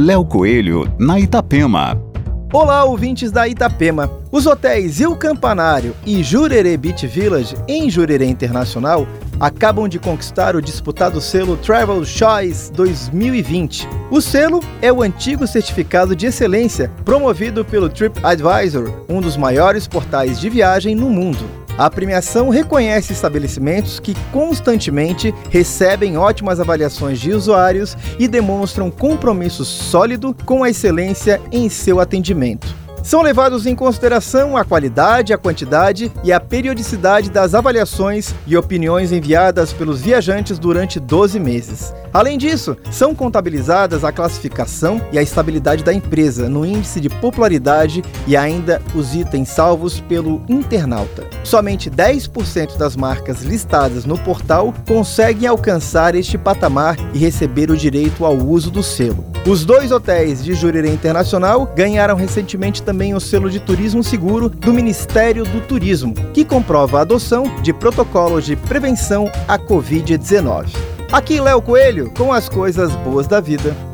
Léo Coelho, na Itapema. Olá, ouvintes da Itapema. Os hotéis Il Campanário e Jurerê Beach Village, em Jurerê Internacional, acabam de conquistar o disputado selo Travel Choice 2020. O selo é o antigo certificado de excelência promovido pelo TripAdvisor, um dos maiores portais de viagem no mundo. A premiação reconhece estabelecimentos que constantemente recebem ótimas avaliações de usuários e demonstram compromisso sólido com a excelência em seu atendimento. São levados em consideração a qualidade, a quantidade e a periodicidade das avaliações e opiniões enviadas pelos viajantes durante 12 meses. Além disso, são contabilizadas a classificação e a estabilidade da empresa no índice de popularidade e ainda os itens salvos pelo internauta. Somente 10% das marcas listadas no portal conseguem alcançar este patamar e receber o direito ao uso do selo. Os dois hotéis de Jurerê Internacional ganharam recentemente também o selo de turismo seguro do Ministério do Turismo, que comprova a adoção de protocolos de prevenção à Covid-19. Aqui Léo Coelho com as coisas boas da vida.